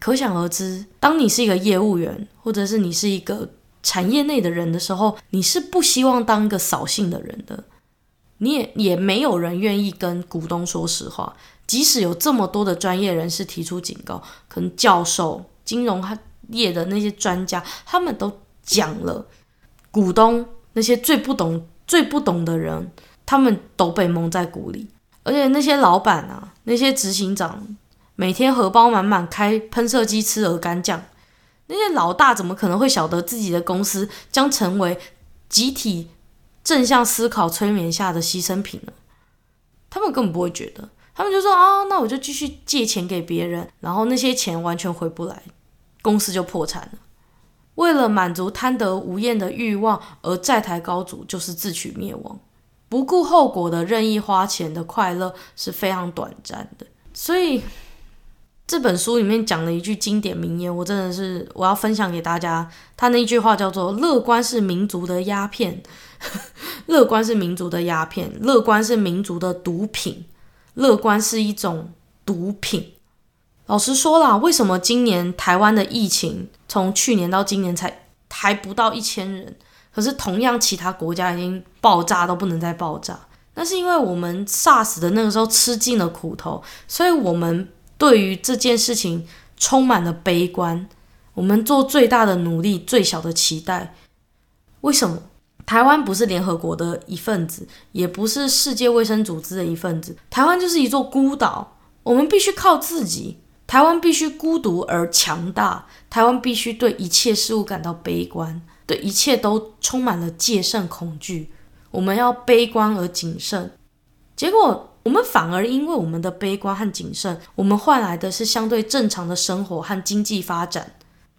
可想而知，当你是一个业务员，或者是你是一个产业内的人的时候，你是不希望当一个扫兴的人的。你也也没有人愿意跟股东说实话，即使有这么多的专业人士提出警告，可能教授、金融业的那些专家，他们都讲了，股东那些最不懂、最不懂的人，他们都被蒙在鼓里。而且那些老板啊，那些执行长，每天荷包满满，开喷射机吃鹅肝酱，那些老大怎么可能会晓得自己的公司将成为集体？正向思考催眠下的牺牲品呢？他们根本不会觉得，他们就说啊，那我就继续借钱给别人，然后那些钱完全回不来，公司就破产了。为了满足贪得无厌的欲望而债台高筑，就是自取灭亡。不顾后果的任意花钱的快乐是非常短暂的。所以这本书里面讲了一句经典名言，我真的是我要分享给大家。他那一句话叫做：“乐观是民族的鸦片。[LAUGHS] ”乐观是民族的鸦片，乐观是民族的毒品，乐观是一种毒品。老实说啦，为什么今年台湾的疫情从去年到今年才还不到一千人？可是同样其他国家已经爆炸都不能再爆炸，那是因为我们 SARS 的那个时候吃尽了苦头，所以我们对于这件事情充满了悲观。我们做最大的努力，最小的期待，为什么？台湾不是联合国的一份子，也不是世界卫生组织的一份子。台湾就是一座孤岛，我们必须靠自己。台湾必须孤独而强大。台湾必须对一切事物感到悲观，对一切都充满了戒慎恐惧。我们要悲观而谨慎。结果，我们反而因为我们的悲观和谨慎，我们换来的是相对正常的生活和经济发展。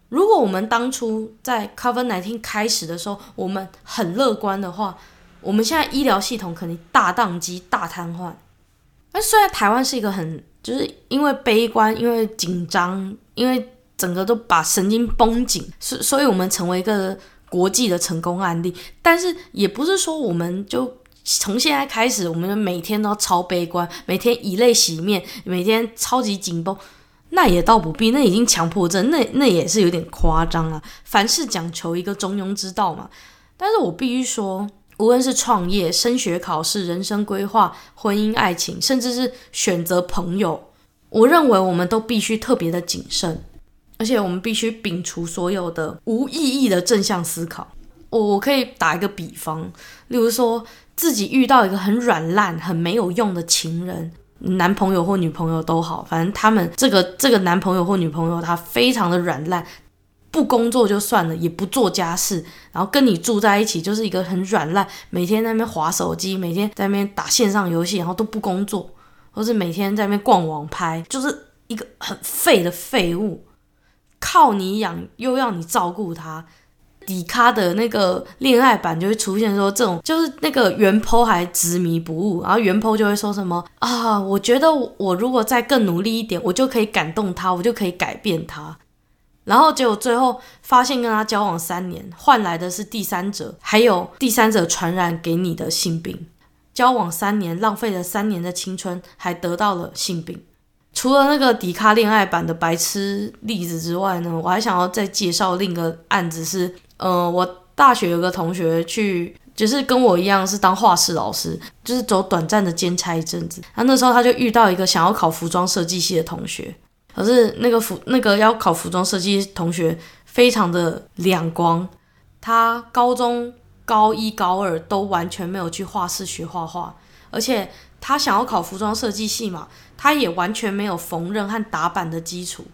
如果我们当初在 COVID-19 开始的时候，我们很乐观的话，我们现在医疗系统肯定大宕机、大瘫痪。那虽然台湾是一个很，就是因为悲观、因为紧张、因为整个都把神经绷紧，所所以我们成为一个国际的成功案例。但是也不是说我们就从现在开始，我们就每天都超悲观，每天以泪洗面，每天超级紧绷。那也倒不必，那已经强迫症，那那也是有点夸张了。凡事讲求一个中庸之道嘛。但是我必须说，无论是创业、升学、考试、人生规划、婚姻、爱情，甚至是选择朋友，我认为我们都必须特别的谨慎，而且我们必须摒除所有的无意义的正向思考。我我可以打一个比方，例如说自己遇到一个很软烂、很没有用的情人。男朋友或女朋友都好，反正他们这个这个男朋友或女朋友，他非常的软烂，不工作就算了，也不做家事，然后跟你住在一起，就是一个很软烂，每天在那边划手机，每天在那边打线上游戏，然后都不工作，或是每天在那边逛网拍，就是一个很废的废物，靠你养又要你照顾他。迪卡的那个恋爱版就会出现说，这种就是那个原剖还执迷不悟，然后原剖就会说什么啊，我觉得我如果再更努力一点，我就可以感动他，我就可以改变他。然后结果最后发现跟他交往三年，换来的是第三者，还有第三者传染给你的性病。交往三年，浪费了三年的青春，还得到了性病。除了那个迪卡恋爱版的白痴例子之外呢，我还想要再介绍另一个案子是。呃，我大学有个同学去，就是跟我一样是当画室老师，就是走短暂的兼差一阵子。然后那时候他就遇到一个想要考服装设计系的同学，可是那个服那个要考服装设计同学非常的两光，他高中高一高二都完全没有去画室学画画，而且他想要考服装设计系嘛，他也完全没有缝纫和打版的基础，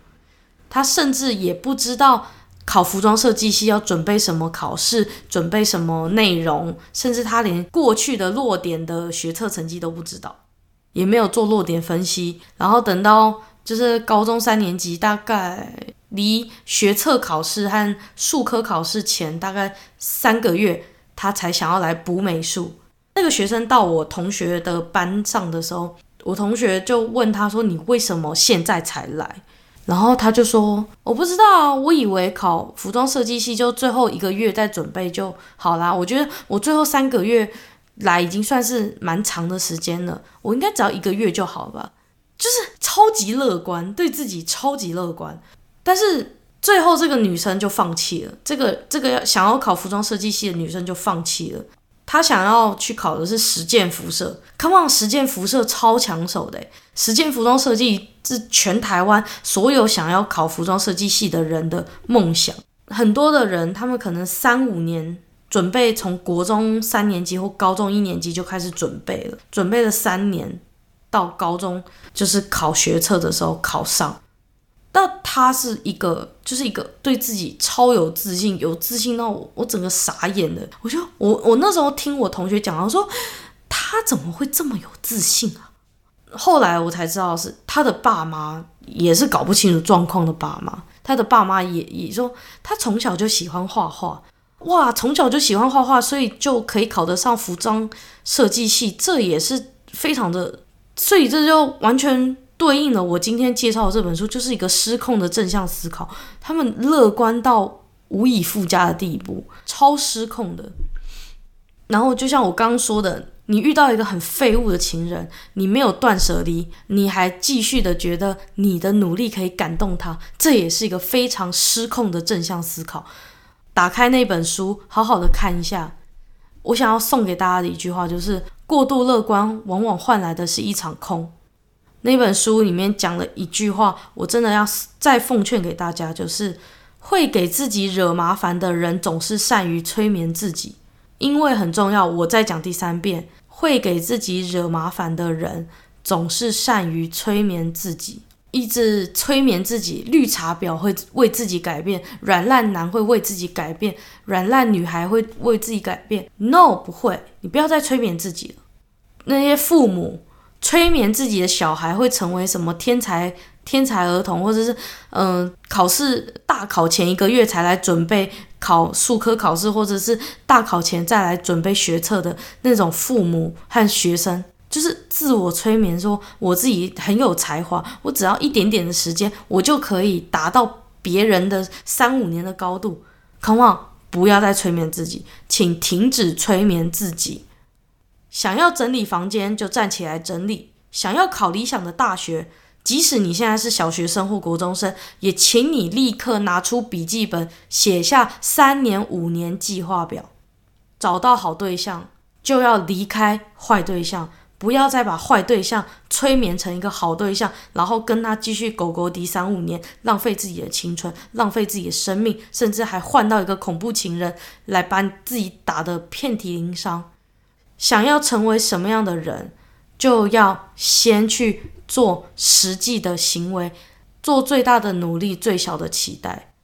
他甚至也不知道。考服装设计系要准备什么考试，准备什么内容，甚至他连过去的落点的学测成绩都不知道，也没有做落点分析。然后等到就是高中三年级，大概离学测考试和术科考试前大概三个月，他才想要来补美术。那个学生到我同学的班上的时候，我同学就问他说：“你为什么现在才来？”然后他就说：“我不知道啊，我以为考服装设计系就最后一个月再准备就好啦。我觉得我最后三个月来已经算是蛮长的时间了，我应该只要一个月就好吧。就是超级乐观，对自己超级乐观。但是最后这个女生就放弃了，这个这个要想要考服装设计系的女生就放弃了。她想要去考的是实践辐射，Come on，实践辐射超抢手的，实践服装设计是全台湾所有想要考服装设计系的人的梦想。很多的人，他们可能三五年准备，从国中三年级或高中一年级就开始准备了，准备了三年，到高中就是考学测的时候考上。那他是一个，就是一个对自己超有自信，有自信到我，我整个傻眼了。我就我我那时候听我同学讲，我说他怎么会这么有自信啊？后来我才知道是他的爸妈也是搞不清楚状况的爸妈。他的爸妈也也说他从小就喜欢画画，哇，从小就喜欢画画，所以就可以考得上服装设计系，这也是非常的，所以这就完全。对应了我今天介绍的这本书，就是一个失控的正向思考。他们乐观到无以复加的地步，超失控的。然后就像我刚刚说的，你遇到一个很废物的情人，你没有断舍离，你还继续的觉得你的努力可以感动他，这也是一个非常失控的正向思考。打开那本书，好好的看一下。我想要送给大家的一句话就是：过度乐观往往换来的是一场空。那本书里面讲了一句话，我真的要再奉劝给大家，就是会给自己惹麻烦的人总是善于催眠自己，因为很重要。我再讲第三遍，会给自己惹麻烦的人总是善于催眠自己，一直催眠自己。绿茶婊会为自己改变，软烂男会为自己改变，软烂女孩会为自己改变。No，不会，你不要再催眠自己了。那些父母。催眠自己的小孩会成为什么天才天才儿童，或者是嗯、考试大考前一个月才来准备考数科考试，或者是大考前再来准备学测的那种父母和学生，就是自我催眠说我自己很有才华，我只要一点点的时间，我就可以达到别人的三五年的高度。Come on，不要再催眠自己，请停止催眠自己。想要整理房间就站起来整理。想要考理想的大学，即使你现在是小学生或国中生，也请你立刻拿出笔记本，写下三年、五年计划表。找到好对象，就要离开坏对象，不要再把坏对象催眠成一个好对象，然后跟他继续狗狗敌三五年，浪费自己的青春，浪费自己的生命，甚至还换到一个恐怖情人来把自己打得遍体鳞伤。想要成为什么样的人，就要先去做实际的行为，做最大的努力，最小的期待。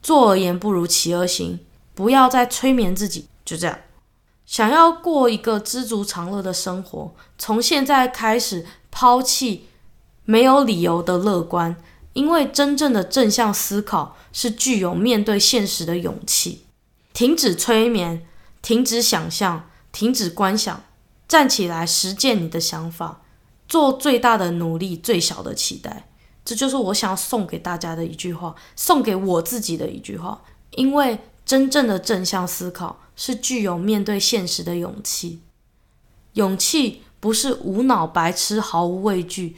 坐而言不如起而行，不要再催眠自己。就这样，想要过一个知足常乐的生活，从现在开始抛弃没有理由的乐观，因为真正的正向思考是具有面对现实的勇气。停止催眠，停止想象。停止观想，站起来实践你的想法，做最大的努力，最小的期待。这就是我想要送给大家的一句话，送给我自己的一句话。因为真正的正向思考是具有面对现实的勇气。勇气不是无脑白痴，毫无畏惧，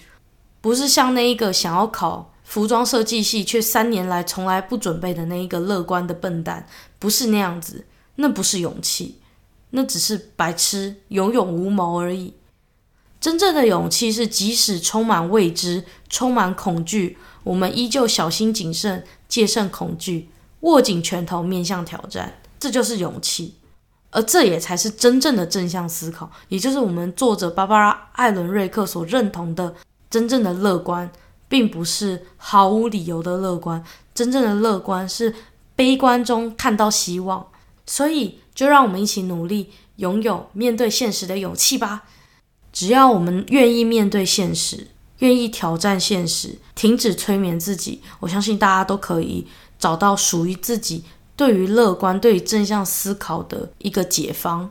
不是像那一个想要考服装设计系却三年来从来不准备的那一个乐观的笨蛋，不是那样子，那不是勇气。那只是白痴，有勇无谋而已。真正的勇气是，即使充满未知、充满恐惧，我们依旧小心谨慎，戒慎恐惧，握紧拳头，面向挑战。这就是勇气，而这也才是真正的正向思考，也就是我们作者芭芭拉·艾伦瑞克所认同的真正的乐观，并不是毫无理由的乐观。真正的乐观是悲观中看到希望，所以。就让我们一起努力，拥有面对现实的勇气吧。只要我们愿意面对现实，愿意挑战现实，停止催眠自己，我相信大家都可以找到属于自己对于乐观、对于正向思考的一个解方。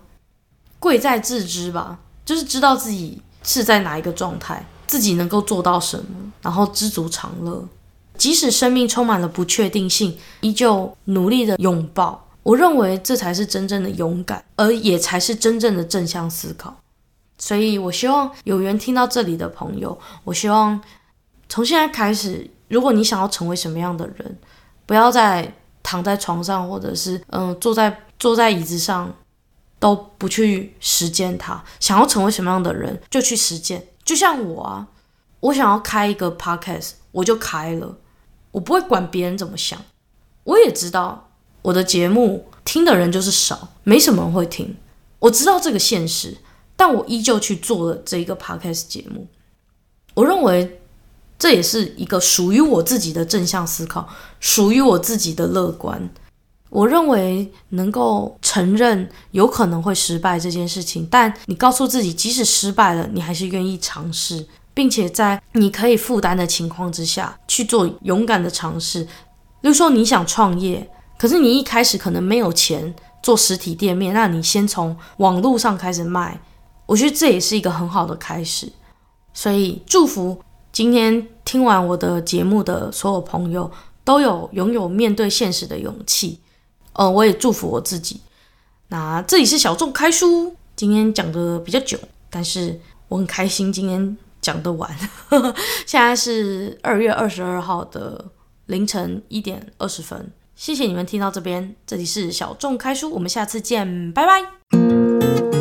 贵在自知吧，就是知道自己是在哪一个状态，自己能够做到什么，然后知足常乐。即使生命充满了不确定性，依旧努力的拥抱。我认为这才是真正的勇敢，而也才是真正的正向思考。所以，我希望有缘听到这里的朋友，我希望从现在开始，如果你想要成为什么样的人，不要再躺在床上，或者是嗯坐在坐在椅子上都不去实践它。想要成为什么样的人，就去实践。就像我啊，我想要开一个 podcast，我就开了，我不会管别人怎么想。我也知道我的节目听的人就是少，没什么人会听。我知道这个现实，但我依旧去做了这一个 podcast 节目。我认为这也是一个属于我自己的正向思考，属于我自己的乐观。我认为能够承认有可能会失败这件事情，但你告诉自己，即使失败了，你还是愿意尝试，并且在你可以负担的情况之下去做勇敢的尝试。例如说，你想创业，可是你一开始可能没有钱做实体店面，那你先从网络上开始卖，我觉得这也是一个很好的开始。所以，祝福今天听完我的节目的所有朋友都有拥有面对现实的勇气。呃，我也祝福我自己。那这里是小众开书，今天讲的比较久，但是我很开心今天讲得完。[LAUGHS] 现在是二月二十二号的。凌晨一点二十分，谢谢你们听到这边，这里是小众开书，我们下次见，拜拜。